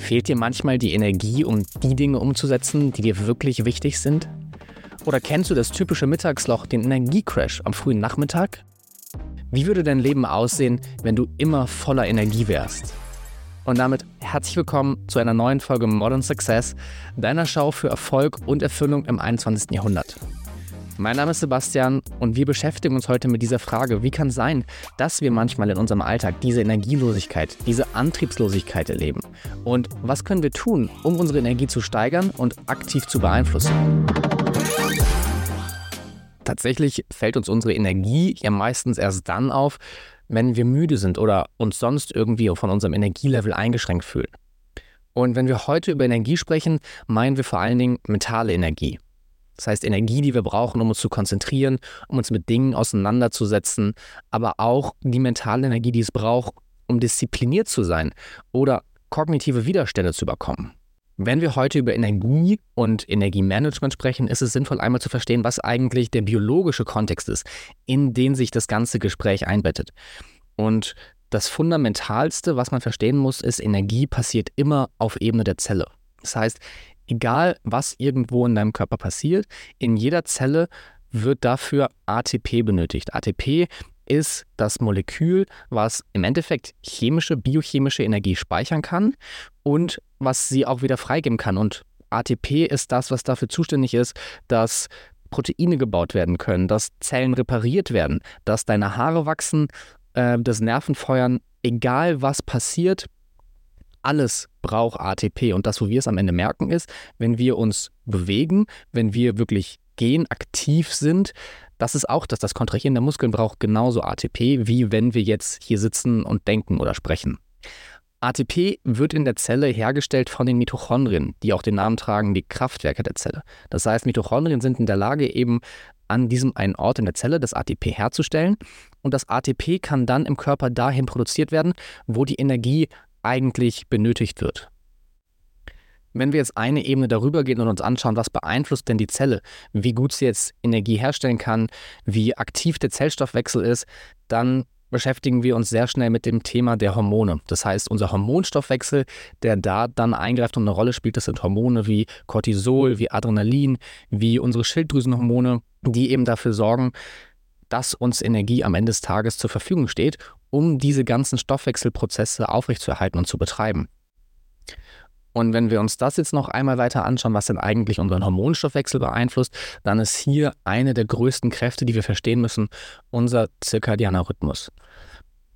Fehlt dir manchmal die Energie, um die Dinge umzusetzen, die dir wirklich wichtig sind? Oder kennst du das typische Mittagsloch, den Energiecrash am frühen Nachmittag? Wie würde dein Leben aussehen, wenn du immer voller Energie wärst? Und damit herzlich willkommen zu einer neuen Folge Modern Success, deiner Schau für Erfolg und Erfüllung im 21. Jahrhundert. Mein Name ist Sebastian und wir beschäftigen uns heute mit dieser Frage, wie kann es sein, dass wir manchmal in unserem Alltag diese Energielosigkeit, diese Antriebslosigkeit erleben? Und was können wir tun, um unsere Energie zu steigern und aktiv zu beeinflussen? Tatsächlich fällt uns unsere Energie ja meistens erst dann auf, wenn wir müde sind oder uns sonst irgendwie von unserem Energielevel eingeschränkt fühlen. Und wenn wir heute über Energie sprechen, meinen wir vor allen Dingen mentale Energie. Das heißt Energie, die wir brauchen, um uns zu konzentrieren, um uns mit Dingen auseinanderzusetzen, aber auch die mentale Energie, die es braucht, um diszipliniert zu sein oder kognitive Widerstände zu überkommen. Wenn wir heute über Energie und Energiemanagement sprechen, ist es sinnvoll einmal zu verstehen, was eigentlich der biologische Kontext ist, in den sich das ganze Gespräch einbettet. Und das Fundamentalste, was man verstehen muss, ist, Energie passiert immer auf Ebene der Zelle. Das heißt, egal was irgendwo in deinem Körper passiert, in jeder Zelle wird dafür ATP benötigt. ATP ist das Molekül, was im Endeffekt chemische, biochemische Energie speichern kann und was sie auch wieder freigeben kann. Und ATP ist das, was dafür zuständig ist, dass Proteine gebaut werden können, dass Zellen repariert werden, dass deine Haare wachsen, äh, das Nerven feuern. Egal was passiert, alles braucht ATP. Und das, wo wir es am Ende merken, ist, wenn wir uns bewegen, wenn wir wirklich gehen, aktiv sind, das ist auch, dass das Kontrahieren der Muskeln braucht genauso ATP, wie wenn wir jetzt hier sitzen und denken oder sprechen. ATP wird in der Zelle hergestellt von den Mitochondrien, die auch den Namen tragen, die Kraftwerke der Zelle. Das heißt, Mitochondrien sind in der Lage, eben an diesem einen Ort in der Zelle das ATP herzustellen. Und das ATP kann dann im Körper dahin produziert werden, wo die Energie eigentlich benötigt wird. Wenn wir jetzt eine Ebene darüber gehen und uns anschauen, was beeinflusst denn die Zelle, wie gut sie jetzt Energie herstellen kann, wie aktiv der Zellstoffwechsel ist, dann beschäftigen wir uns sehr schnell mit dem Thema der Hormone. Das heißt, unser Hormonstoffwechsel, der da dann eingreift und eine Rolle spielt, das sind Hormone wie Cortisol, wie Adrenalin, wie unsere Schilddrüsenhormone, die eben dafür sorgen, dass uns Energie am Ende des Tages zur Verfügung steht, um diese ganzen Stoffwechselprozesse aufrechtzuerhalten und zu betreiben. Und wenn wir uns das jetzt noch einmal weiter anschauen, was denn eigentlich unseren Hormonstoffwechsel beeinflusst, dann ist hier eine der größten Kräfte, die wir verstehen müssen, unser zirkadianer Rhythmus.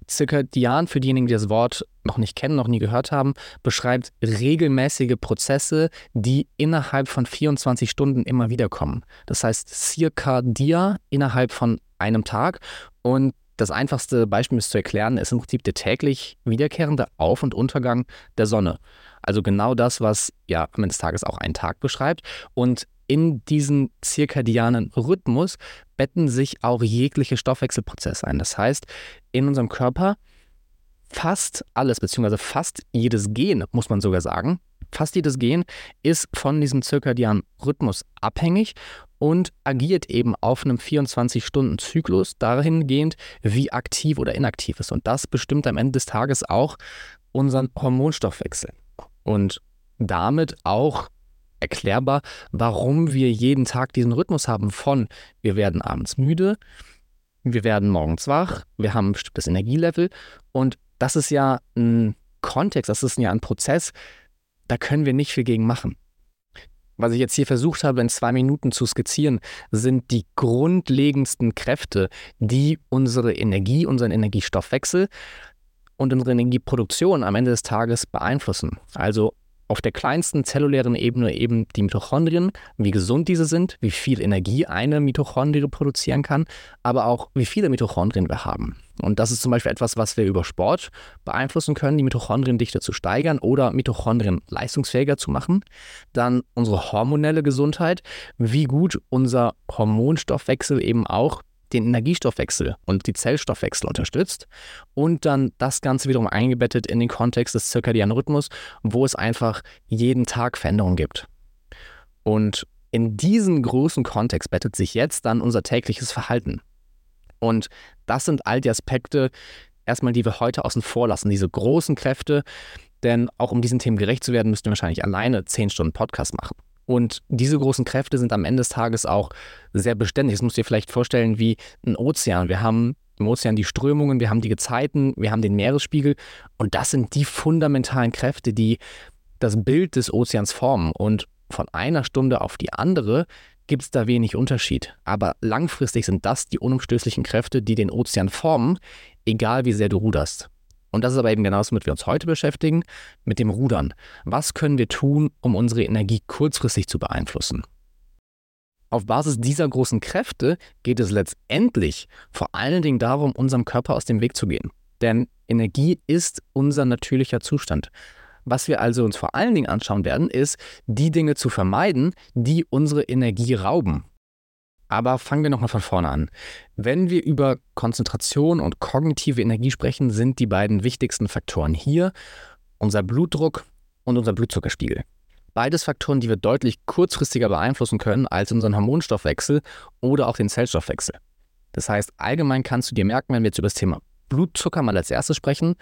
Zirkadian, für diejenigen, die das Wort noch nicht kennen, noch nie gehört haben, beschreibt regelmäßige Prozesse, die innerhalb von 24 Stunden immer wieder kommen. Das heißt, Circadia innerhalb von einem Tag. Und das einfachste Beispiel, es zu erklären, ist im Prinzip der täglich wiederkehrende Auf- und Untergang der Sonne. Also genau das, was ja am Ende des Tages auch einen Tag beschreibt. Und in diesen zirkadianen Rhythmus betten sich auch jegliche Stoffwechselprozesse ein. Das heißt, in unserem Körper fast alles, beziehungsweise fast jedes Gen, muss man sogar sagen, fast jedes Gen ist von diesem zirkadianen Rhythmus abhängig und agiert eben auf einem 24-Stunden-Zyklus dahingehend, wie aktiv oder inaktiv ist. Und das bestimmt am Ende des Tages auch unseren Hormonstoffwechsel. Und damit auch erklärbar, warum wir jeden Tag diesen Rhythmus haben von wir werden abends müde, wir werden morgens wach, wir haben ein bestimmtes Energielevel und das ist ja ein Kontext, das ist ja ein Prozess, da können wir nicht viel gegen machen. Was ich jetzt hier versucht habe, in zwei Minuten zu skizzieren, sind die grundlegendsten Kräfte, die unsere Energie, unseren Energiestoffwechsel und unsere Energieproduktion am Ende des Tages beeinflussen. Also auf der kleinsten zellulären Ebene eben die Mitochondrien, wie gesund diese sind, wie viel Energie eine Mitochondrie produzieren kann, aber auch wie viele Mitochondrien wir haben. Und das ist zum Beispiel etwas, was wir über Sport beeinflussen können, die Mitochondriendichte zu steigern oder Mitochondrien leistungsfähiger zu machen. Dann unsere hormonelle Gesundheit, wie gut unser Hormonstoffwechsel eben auch den Energiestoffwechsel und die Zellstoffwechsel unterstützt und dann das Ganze wiederum eingebettet in den Kontext des zirkadianen Rhythmus, wo es einfach jeden Tag Veränderungen gibt. Und in diesen großen Kontext bettet sich jetzt dann unser tägliches Verhalten. Und das sind all die Aspekte, erstmal, die wir heute außen vor lassen, diese großen Kräfte, denn auch um diesen Themen gerecht zu werden, müssten wir wahrscheinlich alleine 10 Stunden Podcast machen. Und diese großen Kräfte sind am Ende des Tages auch sehr beständig. Das musst du dir vielleicht vorstellen wie ein Ozean. Wir haben im Ozean die Strömungen, wir haben die Gezeiten, wir haben den Meeresspiegel. Und das sind die fundamentalen Kräfte, die das Bild des Ozeans formen. Und von einer Stunde auf die andere gibt es da wenig Unterschied. Aber langfristig sind das die unumstößlichen Kräfte, die den Ozean formen, egal wie sehr du ruderst. Und das ist aber eben genau das, womit wir uns heute beschäftigen, mit dem Rudern. Was können wir tun, um unsere Energie kurzfristig zu beeinflussen? Auf Basis dieser großen Kräfte geht es letztendlich vor allen Dingen darum, unserem Körper aus dem Weg zu gehen. Denn Energie ist unser natürlicher Zustand. Was wir also uns vor allen Dingen anschauen werden, ist, die Dinge zu vermeiden, die unsere Energie rauben. Aber fangen wir nochmal von vorne an. Wenn wir über Konzentration und kognitive Energie sprechen, sind die beiden wichtigsten Faktoren hier unser Blutdruck und unser Blutzuckerspiegel. Beides Faktoren, die wir deutlich kurzfristiger beeinflussen können als unseren Hormonstoffwechsel oder auch den Zellstoffwechsel. Das heißt, allgemein kannst du dir merken, wenn wir jetzt über das Thema Blutzucker mal als erstes sprechen,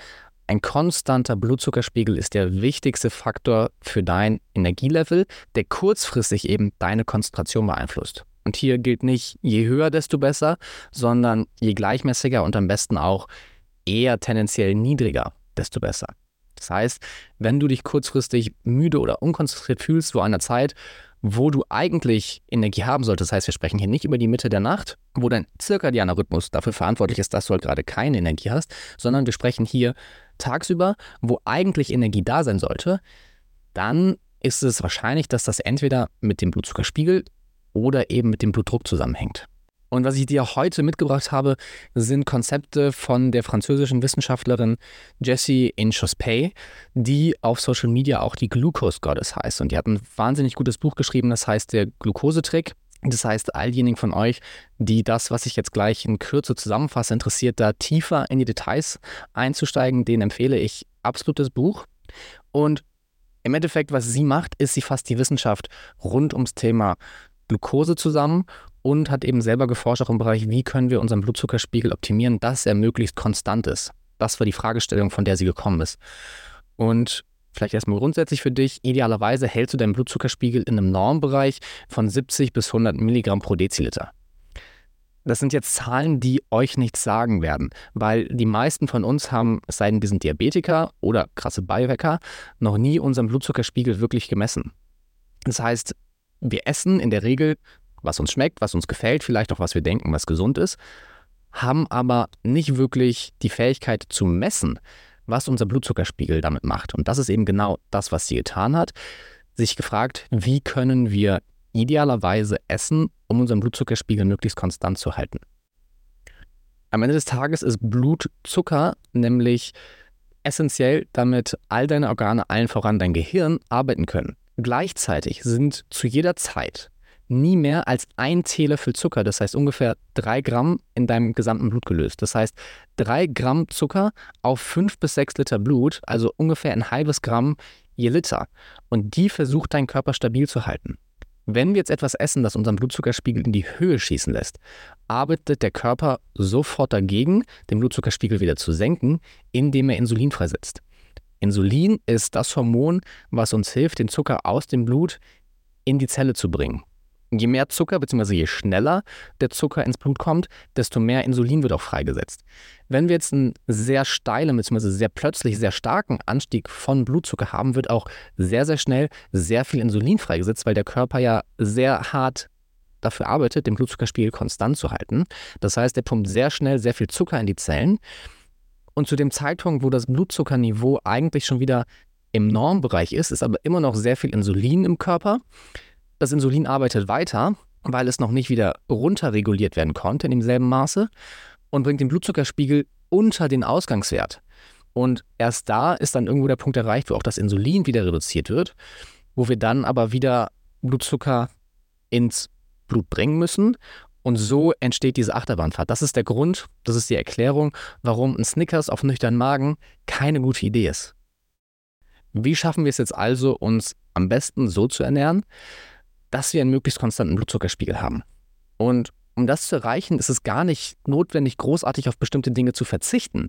ein konstanter Blutzuckerspiegel ist der wichtigste Faktor für dein Energielevel, der kurzfristig eben deine Konzentration beeinflusst. Und hier gilt nicht, je höher, desto besser, sondern je gleichmäßiger und am besten auch eher tendenziell niedriger, desto besser. Das heißt, wenn du dich kurzfristig müde oder unkonzentriert fühlst zu einer Zeit, wo du eigentlich Energie haben solltest, das heißt, wir sprechen hier nicht über die Mitte der Nacht, wo dein zirkadianer Rhythmus dafür verantwortlich ist, dass du halt gerade keine Energie hast, sondern wir sprechen hier tagsüber, wo eigentlich Energie da sein sollte, dann ist es wahrscheinlich, dass das entweder mit dem Blutzuckerspiegel oder eben mit dem Blutdruck zusammenhängt. Und was ich dir heute mitgebracht habe, sind Konzepte von der französischen Wissenschaftlerin Jessie Inchospay, die auf Social Media auch die Glucose Goddess heißt. Und die hat ein wahnsinnig gutes Buch geschrieben, das heißt der Glukosetrick. Das heißt, all diejenigen von euch, die das, was ich jetzt gleich in Kürze zusammenfasse, interessiert, da tiefer in die Details einzusteigen, denen empfehle ich absolut das Buch. Und im Endeffekt, was sie macht, ist, sie fasst die Wissenschaft rund ums Thema Glucose zusammen und hat eben selber geforscht auch im Bereich, wie können wir unseren Blutzuckerspiegel optimieren, dass er möglichst konstant ist. Das war die Fragestellung, von der sie gekommen ist. Und vielleicht erstmal grundsätzlich für dich, idealerweise hältst du deinen Blutzuckerspiegel in einem Normbereich von 70 bis 100 Milligramm pro Deziliter. Das sind jetzt Zahlen, die euch nichts sagen werden, weil die meisten von uns haben, es sei denn, wir sind Diabetiker oder krasse Biohacker, noch nie unseren Blutzuckerspiegel wirklich gemessen. Das heißt, wir essen in der Regel, was uns schmeckt, was uns gefällt, vielleicht auch was wir denken, was gesund ist, haben aber nicht wirklich die Fähigkeit zu messen, was unser Blutzuckerspiegel damit macht. Und das ist eben genau das, was sie getan hat. Sich gefragt, wie können wir idealerweise essen, um unseren Blutzuckerspiegel möglichst konstant zu halten. Am Ende des Tages ist Blutzucker nämlich essentiell, damit all deine Organe, allen voran dein Gehirn, arbeiten können. Gleichzeitig sind zu jeder Zeit nie mehr als ein Teelöffel Zucker, das heißt ungefähr drei Gramm in deinem gesamten Blut gelöst. Das heißt, drei Gramm Zucker auf fünf bis sechs Liter Blut, also ungefähr ein halbes Gramm je Liter. Und die versucht dein Körper stabil zu halten. Wenn wir jetzt etwas essen, das unseren Blutzuckerspiegel in die Höhe schießen lässt, arbeitet der Körper sofort dagegen, den Blutzuckerspiegel wieder zu senken, indem er Insulin freisetzt. Insulin ist das Hormon, was uns hilft, den Zucker aus dem Blut in die Zelle zu bringen. Je mehr Zucker bzw. je schneller der Zucker ins Blut kommt, desto mehr Insulin wird auch freigesetzt. Wenn wir jetzt einen sehr steilen bzw. sehr plötzlich sehr starken Anstieg von Blutzucker haben, wird auch sehr, sehr schnell sehr viel Insulin freigesetzt, weil der Körper ja sehr hart dafür arbeitet, den Blutzuckerspiegel konstant zu halten. Das heißt, er pumpt sehr schnell sehr viel Zucker in die Zellen und zu dem Zeitpunkt, wo das Blutzuckerniveau eigentlich schon wieder im Normbereich ist, ist aber immer noch sehr viel Insulin im Körper. Das Insulin arbeitet weiter, weil es noch nicht wieder runterreguliert werden konnte in demselben Maße und bringt den Blutzuckerspiegel unter den Ausgangswert. Und erst da ist dann irgendwo der Punkt erreicht, wo auch das Insulin wieder reduziert wird, wo wir dann aber wieder Blutzucker ins Blut bringen müssen und so entsteht diese Achterbahnfahrt. Das ist der Grund, das ist die Erklärung, warum ein Snickers auf nüchternen Magen keine gute Idee ist. Wie schaffen wir es jetzt also, uns am besten so zu ernähren, dass wir einen möglichst konstanten Blutzuckerspiegel haben? Und um das zu erreichen, ist es gar nicht notwendig, großartig auf bestimmte Dinge zu verzichten.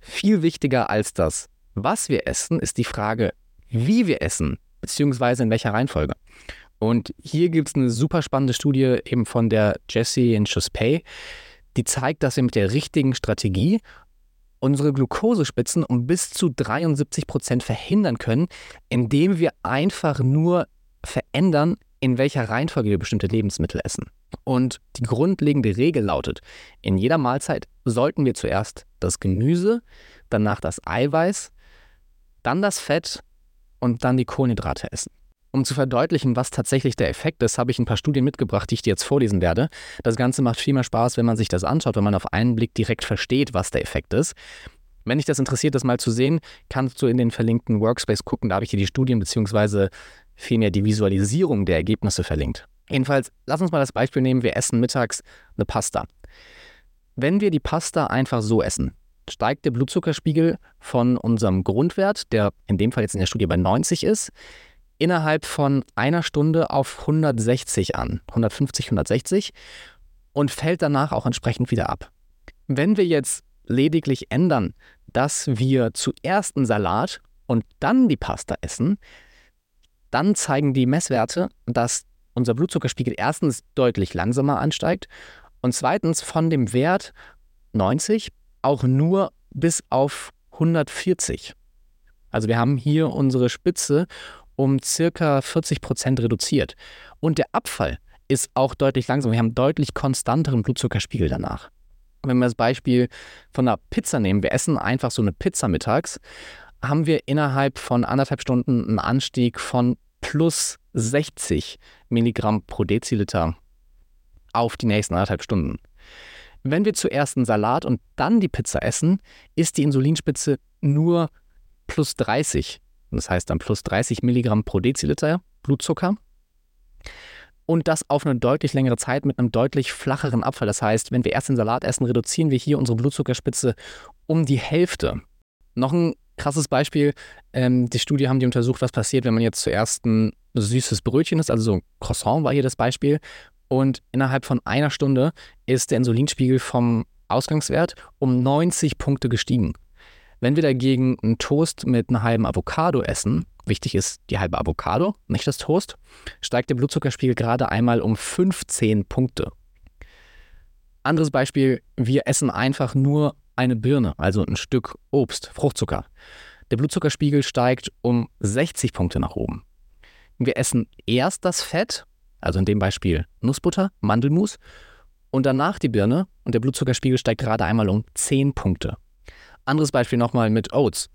Viel wichtiger als das Was wir essen, ist die Frage, wie wir essen, beziehungsweise in welcher Reihenfolge. Und hier gibt es eine super spannende Studie eben von der Jessie in Chuspay, die zeigt, dass wir mit der richtigen Strategie unsere Glukosespitzen um bis zu 73 Prozent verhindern können, indem wir einfach nur verändern, in welcher Reihenfolge wir bestimmte Lebensmittel essen. Und die grundlegende Regel lautet, in jeder Mahlzeit sollten wir zuerst das Gemüse, danach das Eiweiß, dann das Fett und dann die Kohlenhydrate essen. Um zu verdeutlichen, was tatsächlich der Effekt ist, habe ich ein paar Studien mitgebracht, die ich dir jetzt vorlesen werde. Das Ganze macht viel mehr Spaß, wenn man sich das anschaut, wenn man auf einen Blick direkt versteht, was der Effekt ist. Wenn dich das interessiert, das mal zu sehen, kannst du in den verlinkten Workspace gucken. Da habe ich dir die Studien bzw. vielmehr die Visualisierung der Ergebnisse verlinkt. Jedenfalls, lass uns mal das Beispiel nehmen, wir essen mittags eine Pasta. Wenn wir die Pasta einfach so essen, steigt der Blutzuckerspiegel von unserem Grundwert, der in dem Fall jetzt in der Studie bei 90 ist, innerhalb von einer Stunde auf 160 an, 150, 160 und fällt danach auch entsprechend wieder ab. Wenn wir jetzt lediglich ändern, dass wir zuerst einen Salat und dann die Pasta essen, dann zeigen die Messwerte, dass unser Blutzuckerspiegel erstens deutlich langsamer ansteigt und zweitens von dem Wert 90 auch nur bis auf 140. Also wir haben hier unsere Spitze um circa 40 Prozent reduziert. Und der Abfall ist auch deutlich langsamer. Wir haben deutlich konstanteren Blutzuckerspiegel danach. Wenn wir das Beispiel von einer Pizza nehmen, wir essen einfach so eine Pizza mittags, haben wir innerhalb von anderthalb Stunden einen Anstieg von plus 60 Milligramm pro Deziliter auf die nächsten anderthalb Stunden. Wenn wir zuerst einen Salat und dann die Pizza essen, ist die Insulinspitze nur plus 30 das heißt dann plus 30 Milligramm pro Deziliter Blutzucker. Und das auf eine deutlich längere Zeit mit einem deutlich flacheren Abfall. Das heißt, wenn wir erst den Salat essen, reduzieren wir hier unsere Blutzuckerspitze um die Hälfte. Noch ein krasses Beispiel. Ähm, die Studie haben die untersucht, was passiert, wenn man jetzt zuerst ein süßes Brötchen isst. Also so ein Croissant war hier das Beispiel. Und innerhalb von einer Stunde ist der Insulinspiegel vom Ausgangswert um 90 Punkte gestiegen. Wenn wir dagegen einen Toast mit einer halben Avocado essen, wichtig ist die halbe Avocado, nicht das Toast, steigt der Blutzuckerspiegel gerade einmal um 15 Punkte. Anderes Beispiel, wir essen einfach nur eine Birne, also ein Stück Obst, Fruchtzucker. Der Blutzuckerspiegel steigt um 60 Punkte nach oben. Wir essen erst das Fett, also in dem Beispiel Nussbutter, Mandelmus, und danach die Birne und der Blutzuckerspiegel steigt gerade einmal um 10 Punkte. Anderes Beispiel nochmal mit Oats,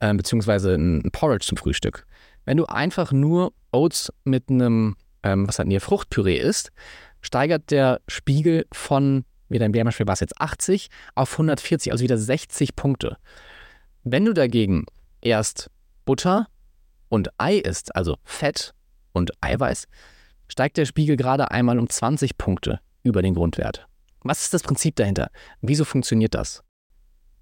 äh, beziehungsweise ein Porridge zum Frühstück. Wenn du einfach nur Oats mit einem, ähm, was hat denn hier, Fruchtpüree isst, steigert der Spiegel von, wieder im Beispiel war es jetzt 80, auf 140, also wieder 60 Punkte. Wenn du dagegen erst Butter und Ei isst, also Fett und Eiweiß, steigt der Spiegel gerade einmal um 20 Punkte über den Grundwert. Was ist das Prinzip dahinter? Wieso funktioniert das?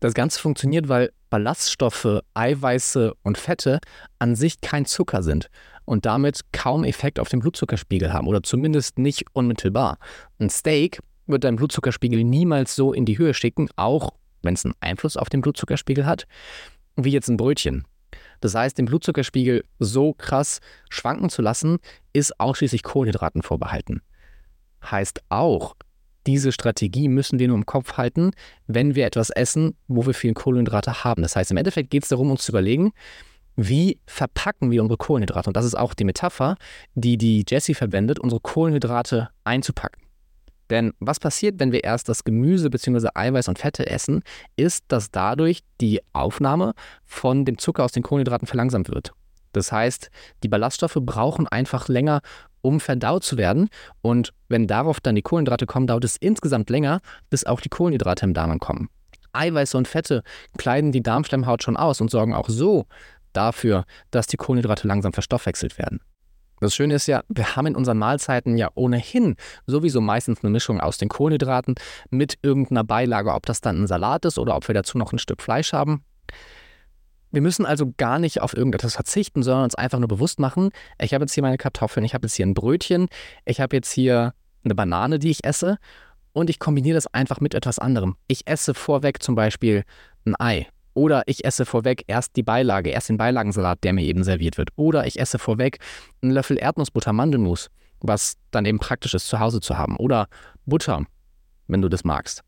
Das Ganze funktioniert, weil Ballaststoffe, Eiweiße und Fette an sich kein Zucker sind und damit kaum Effekt auf den Blutzuckerspiegel haben oder zumindest nicht unmittelbar. Ein Steak wird deinen Blutzuckerspiegel niemals so in die Höhe schicken, auch wenn es einen Einfluss auf den Blutzuckerspiegel hat, wie jetzt ein Brötchen. Das heißt, den Blutzuckerspiegel so krass schwanken zu lassen, ist ausschließlich Kohlenhydraten vorbehalten. Heißt auch, diese Strategie müssen wir nur im Kopf halten, wenn wir etwas essen, wo wir viel Kohlenhydrate haben. Das heißt, im Endeffekt geht es darum, uns zu überlegen, wie verpacken wir unsere Kohlenhydrate? Und das ist auch die Metapher, die die Jessie verwendet, unsere Kohlenhydrate einzupacken. Denn was passiert, wenn wir erst das Gemüse bzw. Eiweiß und Fette essen, ist, dass dadurch die Aufnahme von dem Zucker aus den Kohlenhydraten verlangsamt wird. Das heißt, die Ballaststoffe brauchen einfach länger, um verdaut zu werden. Und wenn darauf dann die Kohlenhydrate kommen, dauert es insgesamt länger, bis auch die Kohlenhydrate im Darm ankommen. Eiweiße und Fette kleiden die Darmschleimhaut schon aus und sorgen auch so dafür, dass die Kohlenhydrate langsam verstoffwechselt werden. Das Schöne ist ja, wir haben in unseren Mahlzeiten ja ohnehin sowieso meistens eine Mischung aus den Kohlenhydraten mit irgendeiner Beilage, ob das dann ein Salat ist oder ob wir dazu noch ein Stück Fleisch haben. Wir müssen also gar nicht auf irgendetwas verzichten, sondern uns einfach nur bewusst machen, ich habe jetzt hier meine Kartoffeln, ich habe jetzt hier ein Brötchen, ich habe jetzt hier eine Banane, die ich esse und ich kombiniere das einfach mit etwas anderem. Ich esse vorweg zum Beispiel ein Ei Oder ich esse vorweg erst die Beilage, erst den Beilagensalat, der mir eben serviert wird. Oder ich esse vorweg einen Löffel Erdnussbutter Mandelmus, was dann eben praktisch ist, zu Hause zu haben. Oder Butter, wenn du das magst.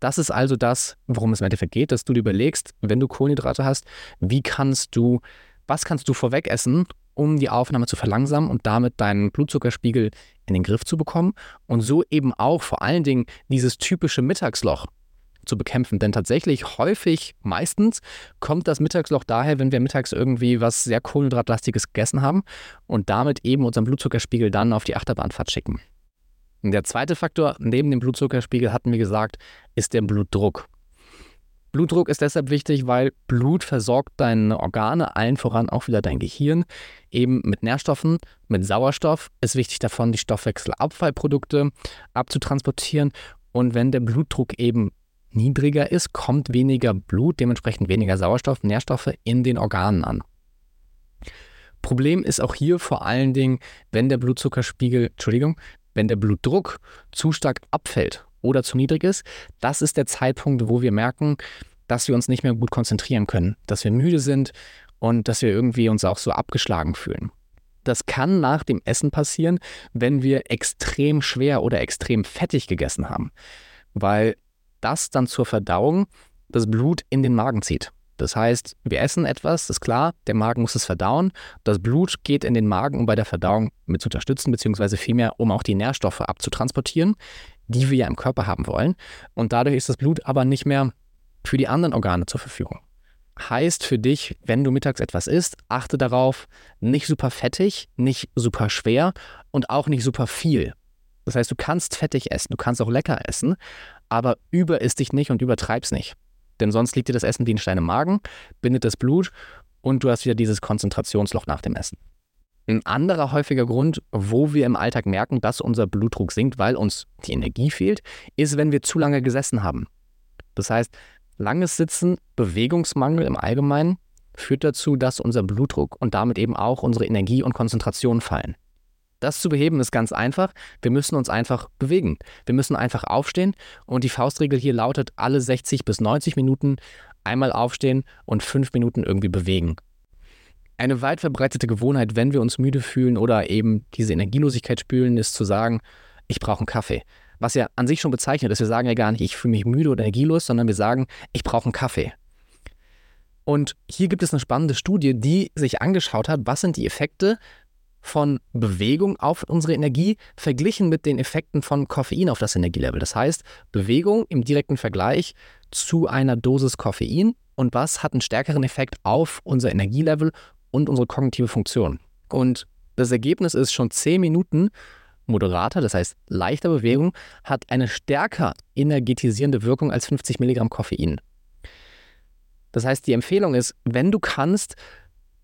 Das ist also das, worum es im Endeffekt geht, dass du dir überlegst, wenn du Kohlenhydrate hast, wie kannst du, was kannst du vorweg essen, um die Aufnahme zu verlangsamen und damit deinen Blutzuckerspiegel in den Griff zu bekommen und so eben auch vor allen Dingen dieses typische Mittagsloch zu bekämpfen. Denn tatsächlich häufig, meistens, kommt das Mittagsloch daher, wenn wir mittags irgendwie was sehr Kohlenhydratlastiges gegessen haben und damit eben unseren Blutzuckerspiegel dann auf die Achterbahnfahrt schicken. Der zweite Faktor neben dem Blutzuckerspiegel, hatten wir gesagt, ist der Blutdruck. Blutdruck ist deshalb wichtig, weil Blut versorgt deine Organe, allen voran auch wieder dein Gehirn, eben mit Nährstoffen, mit Sauerstoff. Ist wichtig davon, die Stoffwechselabfallprodukte abzutransportieren. Und wenn der Blutdruck eben niedriger ist, kommt weniger Blut, dementsprechend weniger Sauerstoff, Nährstoffe in den Organen an. Problem ist auch hier vor allen Dingen, wenn der Blutzuckerspiegel, Entschuldigung, wenn der Blutdruck zu stark abfällt oder zu niedrig ist, das ist der Zeitpunkt, wo wir merken, dass wir uns nicht mehr gut konzentrieren können, dass wir müde sind und dass wir irgendwie uns auch so abgeschlagen fühlen. Das kann nach dem Essen passieren, wenn wir extrem schwer oder extrem fettig gegessen haben, weil das dann zur Verdauung das Blut in den Magen zieht. Das heißt, wir essen etwas, das ist klar, der Magen muss es verdauen. Das Blut geht in den Magen, um bei der Verdauung mit zu unterstützen, beziehungsweise vielmehr, um auch die Nährstoffe abzutransportieren, die wir ja im Körper haben wollen. Und dadurch ist das Blut aber nicht mehr für die anderen Organe zur Verfügung. Heißt für dich, wenn du mittags etwas isst, achte darauf, nicht super fettig, nicht super schwer und auch nicht super viel. Das heißt, du kannst fettig essen, du kannst auch lecker essen, aber über isst dich nicht und übertreib's nicht. Denn sonst liegt dir das Essen wie ein Stein im Magen, bindet das Blut und du hast wieder dieses Konzentrationsloch nach dem Essen. Ein anderer häufiger Grund, wo wir im Alltag merken, dass unser Blutdruck sinkt, weil uns die Energie fehlt, ist, wenn wir zu lange gesessen haben. Das heißt, langes Sitzen, Bewegungsmangel im Allgemeinen führt dazu, dass unser Blutdruck und damit eben auch unsere Energie und Konzentration fallen. Das zu beheben ist ganz einfach. Wir müssen uns einfach bewegen. Wir müssen einfach aufstehen und die Faustregel hier lautet, alle 60 bis 90 Minuten einmal aufstehen und fünf Minuten irgendwie bewegen. Eine weit verbreitete Gewohnheit, wenn wir uns müde fühlen oder eben diese Energielosigkeit spülen, ist zu sagen, ich brauche einen Kaffee. Was ja an sich schon bezeichnet ist, wir sagen ja gar nicht, ich fühle mich müde oder energielos, sondern wir sagen, ich brauche einen Kaffee. Und hier gibt es eine spannende Studie, die sich angeschaut hat, was sind die Effekte von Bewegung auf unsere Energie verglichen mit den Effekten von Koffein auf das Energielevel. Das heißt, Bewegung im direkten Vergleich zu einer Dosis Koffein und was hat einen stärkeren Effekt auf unser Energielevel und unsere kognitive Funktion. Und das Ergebnis ist schon 10 Minuten moderater, das heißt leichter Bewegung, hat eine stärker energetisierende Wirkung als 50 Milligramm Koffein. Das heißt, die Empfehlung ist, wenn du kannst,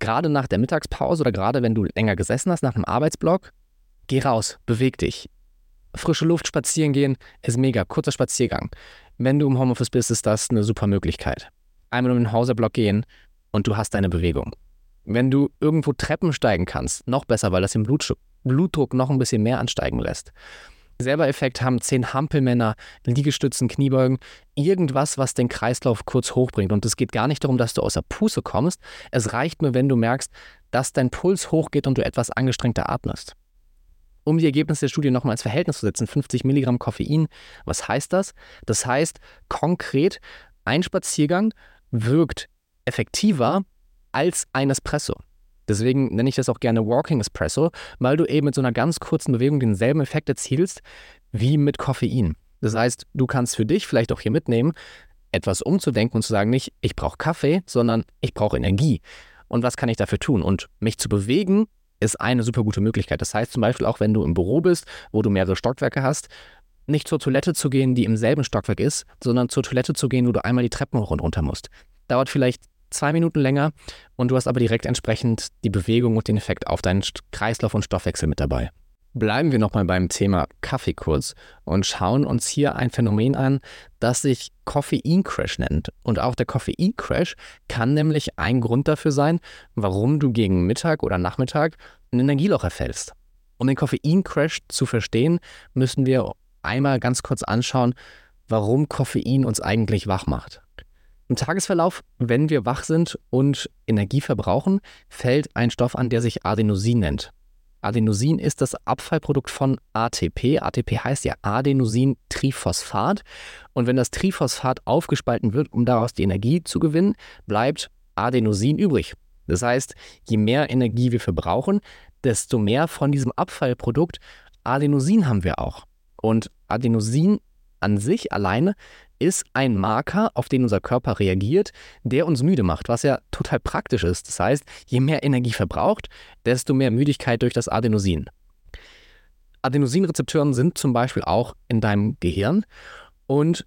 gerade nach der Mittagspause oder gerade wenn du länger gesessen hast nach einem Arbeitsblock, geh raus, beweg dich. Frische Luft spazieren gehen ist mega, kurzer Spaziergang. Wenn du im Homeoffice bist, ist das eine super Möglichkeit. Einmal um den Hauserblock gehen und du hast deine Bewegung. Wenn du irgendwo Treppen steigen kannst, noch besser, weil das den Blutdruck noch ein bisschen mehr ansteigen lässt. Selber Effekt haben zehn Hampelmänner, Liegestützen, Kniebeugen, irgendwas, was den Kreislauf kurz hochbringt. Und es geht gar nicht darum, dass du aus der Puste kommst. Es reicht nur, wenn du merkst, dass dein Puls hochgeht und du etwas angestrengter atmest. Um die Ergebnisse der Studie nochmal ins Verhältnis zu setzen, 50 Milligramm Koffein, was heißt das? Das heißt konkret, ein Spaziergang wirkt effektiver als ein Espresso. Deswegen nenne ich das auch gerne Walking Espresso, weil du eben mit so einer ganz kurzen Bewegung denselben Effekt erzielst wie mit Koffein. Das heißt, du kannst für dich vielleicht auch hier mitnehmen, etwas umzudenken und zu sagen, nicht ich brauche Kaffee, sondern ich brauche Energie. Und was kann ich dafür tun? Und mich zu bewegen ist eine super gute Möglichkeit. Das heißt zum Beispiel auch, wenn du im Büro bist, wo du mehrere Stockwerke hast, nicht zur Toilette zu gehen, die im selben Stockwerk ist, sondern zur Toilette zu gehen, wo du einmal die Treppen hoch und runter musst. Dauert vielleicht zwei Minuten länger und du hast aber direkt entsprechend die Bewegung und den Effekt auf deinen Kreislauf und Stoffwechsel mit dabei. Bleiben wir nochmal beim Thema Kaffee kurz und schauen uns hier ein Phänomen an, das sich Koffein-Crash nennt. Und auch der Koffein-Crash kann nämlich ein Grund dafür sein, warum du gegen Mittag oder Nachmittag ein Energieloch erfällst. Um den Koffein-Crash zu verstehen, müssen wir einmal ganz kurz anschauen, warum Koffein uns eigentlich wach macht. Im Tagesverlauf, wenn wir wach sind und Energie verbrauchen, fällt ein Stoff an, der sich Adenosin nennt. Adenosin ist das Abfallprodukt von ATP. ATP heißt ja Adenosintriphosphat. Und wenn das Triphosphat aufgespalten wird, um daraus die Energie zu gewinnen, bleibt Adenosin übrig. Das heißt, je mehr Energie wir verbrauchen, desto mehr von diesem Abfallprodukt Adenosin haben wir auch. Und Adenosin an sich alleine ist ein Marker, auf den unser Körper reagiert, der uns müde macht, was ja total praktisch ist. Das heißt, je mehr Energie verbraucht, desto mehr Müdigkeit durch das Adenosin. Adenosinrezeptoren sind zum Beispiel auch in deinem Gehirn. Und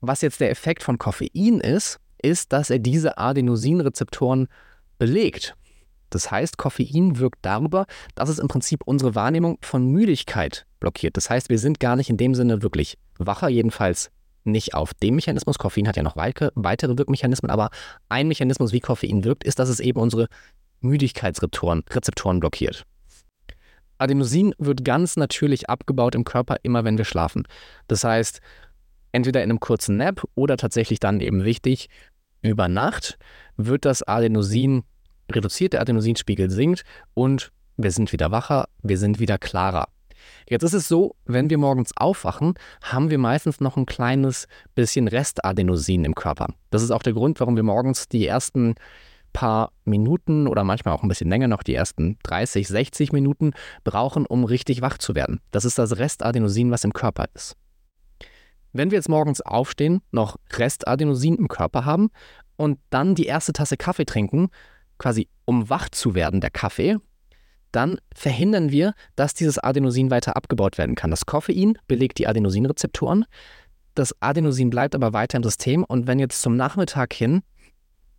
was jetzt der Effekt von Koffein ist, ist, dass er diese Adenosinrezeptoren belegt. Das heißt, Koffein wirkt darüber, dass es im Prinzip unsere Wahrnehmung von Müdigkeit blockiert. Das heißt, wir sind gar nicht in dem Sinne wirklich wacher, jedenfalls nicht auf dem Mechanismus. Koffein hat ja noch weitere Wirkmechanismen, aber ein Mechanismus, wie Koffein wirkt, ist, dass es eben unsere Müdigkeitsrezeptoren Rezeptoren blockiert. Adenosin wird ganz natürlich abgebaut im Körper, immer wenn wir schlafen. Das heißt, entweder in einem kurzen Nap oder tatsächlich dann eben wichtig, über Nacht wird das Adenosin reduziert, der Adenosinspiegel sinkt und wir sind wieder wacher, wir sind wieder klarer. Jetzt ist es so, wenn wir morgens aufwachen, haben wir meistens noch ein kleines bisschen Restadenosin im Körper. Das ist auch der Grund, warum wir morgens die ersten paar Minuten oder manchmal auch ein bisschen länger noch die ersten 30, 60 Minuten brauchen, um richtig wach zu werden. Das ist das Restadenosin, was im Körper ist. Wenn wir jetzt morgens aufstehen, noch Restadenosin im Körper haben und dann die erste Tasse Kaffee trinken, quasi um wach zu werden, der Kaffee, dann verhindern wir, dass dieses Adenosin weiter abgebaut werden kann. Das Koffein belegt die Adenosinrezeptoren. Das Adenosin bleibt aber weiter im System und wenn jetzt zum Nachmittag hin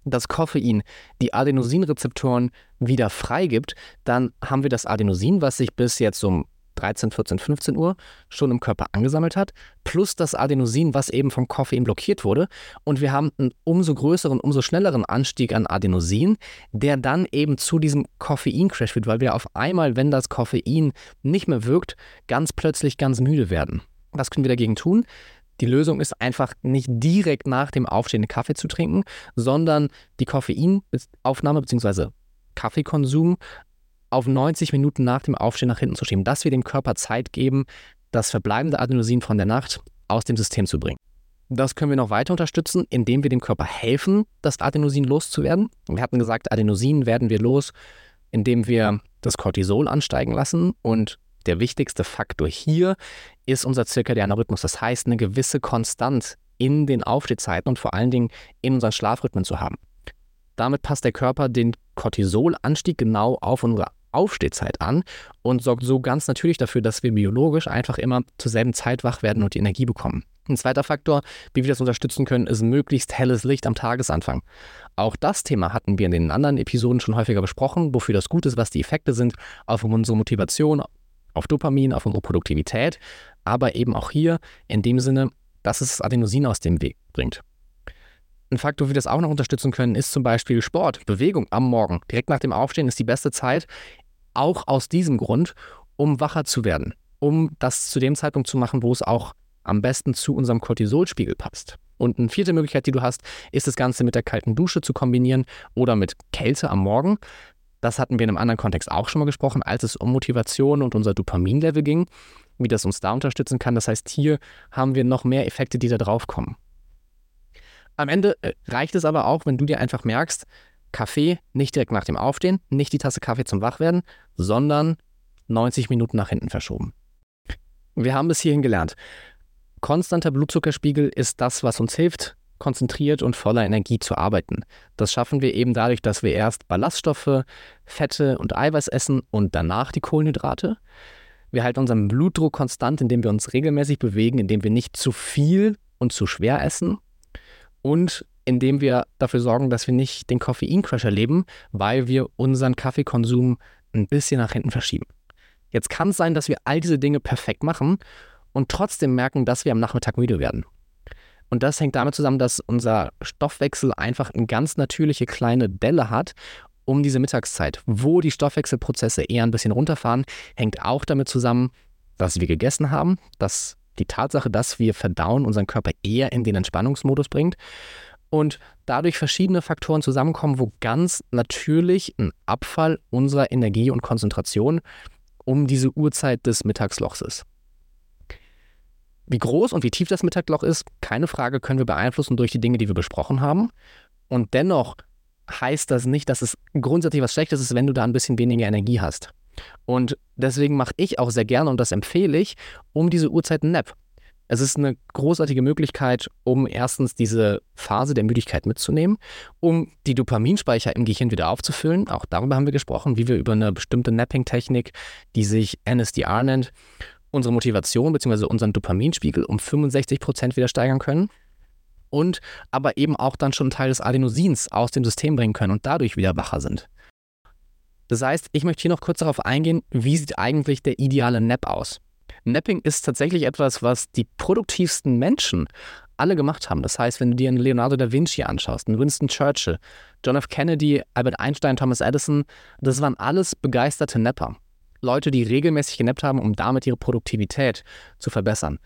das Koffein die Adenosinrezeptoren wieder freigibt, dann haben wir das Adenosin, was sich bis jetzt um 13, 14, 15 Uhr schon im Körper angesammelt hat, plus das Adenosin, was eben vom Koffein blockiert wurde. Und wir haben einen umso größeren, umso schnelleren Anstieg an Adenosin, der dann eben zu diesem Koffein-Crash führt, weil wir auf einmal, wenn das Koffein nicht mehr wirkt, ganz plötzlich ganz müde werden. Was können wir dagegen tun? Die Lösung ist einfach nicht direkt nach dem Aufstehen Kaffee zu trinken, sondern die Koffeinaufnahme bzw. Kaffeekonsum auf 90 Minuten nach dem Aufstehen nach hinten zu schieben, dass wir dem Körper Zeit geben, das verbleibende Adenosin von der Nacht aus dem System zu bringen. Das können wir noch weiter unterstützen, indem wir dem Körper helfen, das Adenosin loszuwerden. Wir hatten gesagt, Adenosin werden wir los, indem wir das Cortisol ansteigen lassen. Und der wichtigste Faktor hier ist unser zirkadianer Rhythmus. Das heißt, eine gewisse Konstanz in den Aufstehzeiten und vor allen Dingen in unseren Schlafrhythmen zu haben. Damit passt der Körper den Cortisolanstieg genau auf unsere Aufstehzeit an und sorgt so ganz natürlich dafür, dass wir biologisch einfach immer zur selben Zeit wach werden und die Energie bekommen. Ein zweiter Faktor, wie wir das unterstützen können, ist möglichst helles Licht am Tagesanfang. Auch das Thema hatten wir in den anderen Episoden schon häufiger besprochen, wofür das gut ist, was die Effekte sind auf unsere Motivation, auf Dopamin, auf unsere Produktivität, aber eben auch hier in dem Sinne, dass es Adenosin aus dem Weg bringt. Ein Faktor, wie wir das auch noch unterstützen können, ist zum Beispiel Sport, Bewegung am Morgen. Direkt nach dem Aufstehen ist die beste Zeit, auch aus diesem Grund, um wacher zu werden, um das zu dem Zeitpunkt zu machen, wo es auch am besten zu unserem Cortisolspiegel passt. Und eine vierte Möglichkeit, die du hast, ist das Ganze mit der kalten Dusche zu kombinieren oder mit Kälte am Morgen. Das hatten wir in einem anderen Kontext auch schon mal gesprochen, als es um Motivation und unser Dopaminlevel ging, wie das uns da unterstützen kann. Das heißt, hier haben wir noch mehr Effekte, die da drauf kommen. Am Ende äh, reicht es aber auch, wenn du dir einfach merkst, Kaffee nicht direkt nach dem Aufstehen, nicht die Tasse Kaffee zum Wachwerden, sondern 90 Minuten nach hinten verschoben. Wir haben bis hierhin gelernt. Konstanter Blutzuckerspiegel ist das, was uns hilft, konzentriert und voller Energie zu arbeiten. Das schaffen wir eben dadurch, dass wir erst Ballaststoffe, Fette und Eiweiß essen und danach die Kohlenhydrate. Wir halten unseren Blutdruck konstant, indem wir uns regelmäßig bewegen, indem wir nicht zu viel und zu schwer essen und indem wir dafür sorgen, dass wir nicht den Koffeincrash erleben, weil wir unseren Kaffeekonsum ein bisschen nach hinten verschieben. Jetzt kann es sein, dass wir all diese Dinge perfekt machen und trotzdem merken, dass wir am Nachmittag müde werden. Und das hängt damit zusammen, dass unser Stoffwechsel einfach eine ganz natürliche kleine Delle hat um diese Mittagszeit, wo die Stoffwechselprozesse eher ein bisschen runterfahren, hängt auch damit zusammen, was wir gegessen haben, dass die Tatsache, dass wir verdauen, unseren Körper eher in den Entspannungsmodus bringt. und dadurch verschiedene Faktoren zusammenkommen, wo ganz natürlich ein Abfall unserer Energie und Konzentration um diese Uhrzeit des Mittagslochs ist. Wie groß und wie tief das Mittagloch ist, keine Frage, können wir beeinflussen durch die Dinge, die wir besprochen haben. Und dennoch heißt das nicht, dass es grundsätzlich was Schlechtes ist, wenn du da ein bisschen weniger Energie hast. Und deswegen mache ich auch sehr gerne, und das empfehle ich, um diese Uhrzeit einen Nap. Es ist eine großartige Möglichkeit, um erstens diese Phase der Müdigkeit mitzunehmen, um die Dopaminspeicher im Gehirn wieder aufzufüllen. Auch darüber haben wir gesprochen, wie wir über eine bestimmte Napping-Technik, die sich NSDR nennt, unsere Motivation bzw. unseren Dopaminspiegel um 65 Prozent wieder steigern können. Und aber eben auch dann schon einen Teil des Adenosins aus dem System bringen können und dadurch wieder wacher sind. Das heißt, ich möchte hier noch kurz darauf eingehen, wie sieht eigentlich der ideale Nap aus? Napping ist tatsächlich etwas, was die produktivsten Menschen alle gemacht haben. Das heißt, wenn du dir einen Leonardo da Vinci anschaust, einen Winston Churchill, John F. Kennedy, Albert Einstein, Thomas Edison, das waren alles begeisterte Napper. Leute, die regelmäßig genappt haben, um damit ihre Produktivität zu verbessern.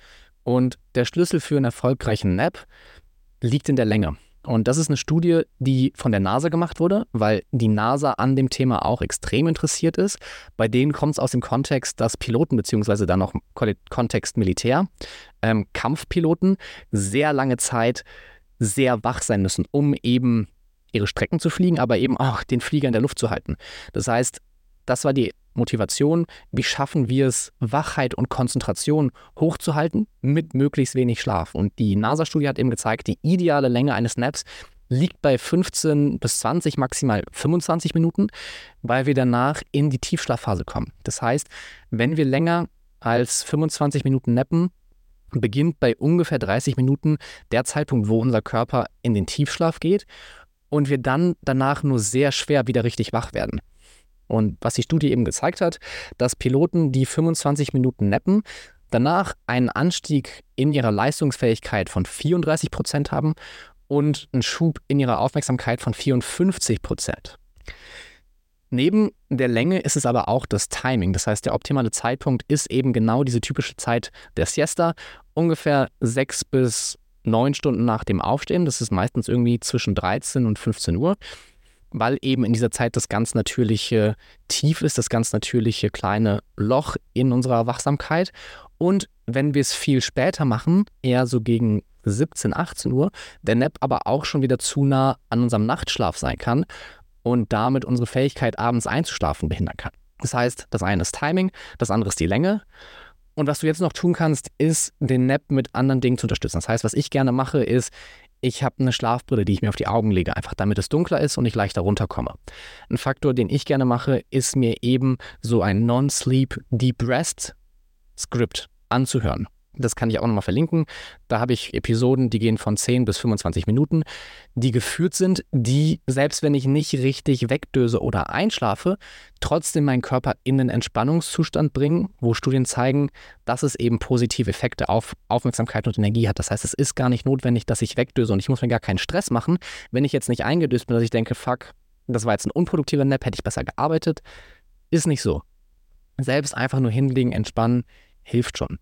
Und der Schlüssel für einen erfolgreichen Nap liegt in der Länge. Und das ist eine Studie, die von der NASA gemacht wurde, weil die NASA an dem Thema auch extrem interessiert ist. Bei denen kommt es aus dem Kontext, dass Piloten, beziehungsweise dann noch Kontext Militär, ähm, Kampfpiloten sehr lange Zeit sehr wach sein müssen, um eben ihre Strecken zu fliegen, aber eben auch den Flieger in der Luft zu halten. Das heißt, das war die Motivation, wie schaffen wir es, Wachheit und Konzentration hochzuhalten mit möglichst wenig Schlaf. Und die NASA-Studie hat eben gezeigt, die ideale Länge eines Naps liegt bei 15 bis 20, maximal 25 Minuten, weil wir danach in die Tiefschlafphase kommen. Das heißt, wenn wir länger als 25 Minuten nappen, beginnt bei ungefähr 30 Minuten der Zeitpunkt, wo unser Körper in den Tiefschlaf geht und wir dann danach nur sehr schwer wieder richtig wach werden. Und was die Studie eben gezeigt hat, dass Piloten, die 25 Minuten nappen, danach einen Anstieg in ihrer Leistungsfähigkeit von 34 Prozent haben und einen Schub in ihrer Aufmerksamkeit von 54 Prozent. Neben der Länge ist es aber auch das Timing. Das heißt, der optimale Zeitpunkt ist eben genau diese typische Zeit der Siesta, ungefähr sechs bis neun Stunden nach dem Aufstehen. Das ist meistens irgendwie zwischen 13 und 15 Uhr weil eben in dieser Zeit das ganz natürliche Tief ist, das ganz natürliche kleine Loch in unserer Wachsamkeit. Und wenn wir es viel später machen, eher so gegen 17, 18 Uhr, der Nap aber auch schon wieder zu nah an unserem Nachtschlaf sein kann und damit unsere Fähigkeit, abends einzuschlafen, behindern kann. Das heißt, das eine ist Timing, das andere ist die Länge. Und was du jetzt noch tun kannst, ist, den Nap mit anderen Dingen zu unterstützen. Das heißt, was ich gerne mache, ist, ich habe eine Schlafbrille, die ich mir auf die Augen lege, einfach damit es dunkler ist und ich leichter runterkomme. Ein Faktor, den ich gerne mache, ist mir eben so ein Non-Sleep Deep Rest Script anzuhören. Das kann ich auch nochmal verlinken. Da habe ich Episoden, die gehen von 10 bis 25 Minuten, die geführt sind, die, selbst wenn ich nicht richtig wegdöse oder einschlafe, trotzdem meinen Körper in den Entspannungszustand bringen, wo Studien zeigen, dass es eben positive Effekte auf Aufmerksamkeit und Energie hat. Das heißt, es ist gar nicht notwendig, dass ich wegdöse und ich muss mir gar keinen Stress machen, wenn ich jetzt nicht eingedöst bin, dass ich denke, fuck, das war jetzt ein unproduktiver Nap, hätte ich besser gearbeitet. Ist nicht so. Selbst einfach nur hinlegen, entspannen, hilft schon.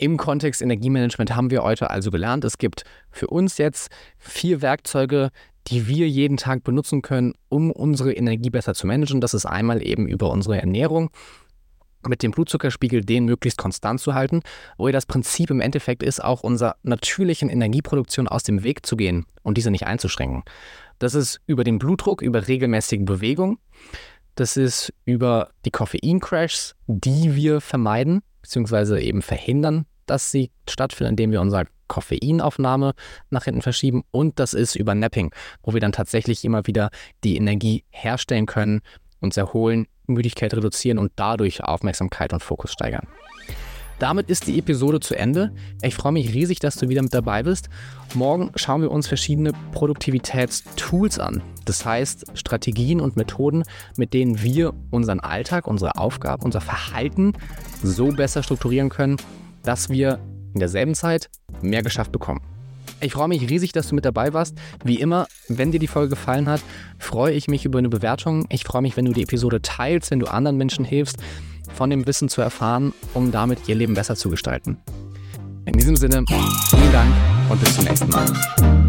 Im Kontext Energiemanagement haben wir heute also gelernt, es gibt für uns jetzt vier Werkzeuge, die wir jeden Tag benutzen können, um unsere Energie besser zu managen. Das ist einmal eben über unsere Ernährung, mit dem Blutzuckerspiegel den möglichst konstant zu halten, wo das Prinzip im Endeffekt ist, auch unserer natürlichen Energieproduktion aus dem Weg zu gehen und diese nicht einzuschränken. Das ist über den Blutdruck, über regelmäßige Bewegung. Das ist über die Koffeincrashs, die wir vermeiden bzw. eben verhindern, dass sie stattfinden, indem wir unsere Koffeinaufnahme nach hinten verschieben. Und das ist über Napping, wo wir dann tatsächlich immer wieder die Energie herstellen können, uns erholen, Müdigkeit reduzieren und dadurch Aufmerksamkeit und Fokus steigern. Damit ist die Episode zu Ende. Ich freue mich riesig, dass du wieder mit dabei bist. Morgen schauen wir uns verschiedene Produktivitätstools an. Das heißt Strategien und Methoden, mit denen wir unseren Alltag, unsere Aufgaben, unser Verhalten so besser strukturieren können, dass wir in derselben Zeit mehr geschafft bekommen. Ich freue mich riesig, dass du mit dabei warst. Wie immer, wenn dir die Folge gefallen hat, freue ich mich über eine Bewertung. Ich freue mich, wenn du die Episode teilst, wenn du anderen Menschen hilfst, von dem Wissen zu erfahren, um damit ihr Leben besser zu gestalten. In diesem Sinne, vielen Dank und bis zum nächsten Mal.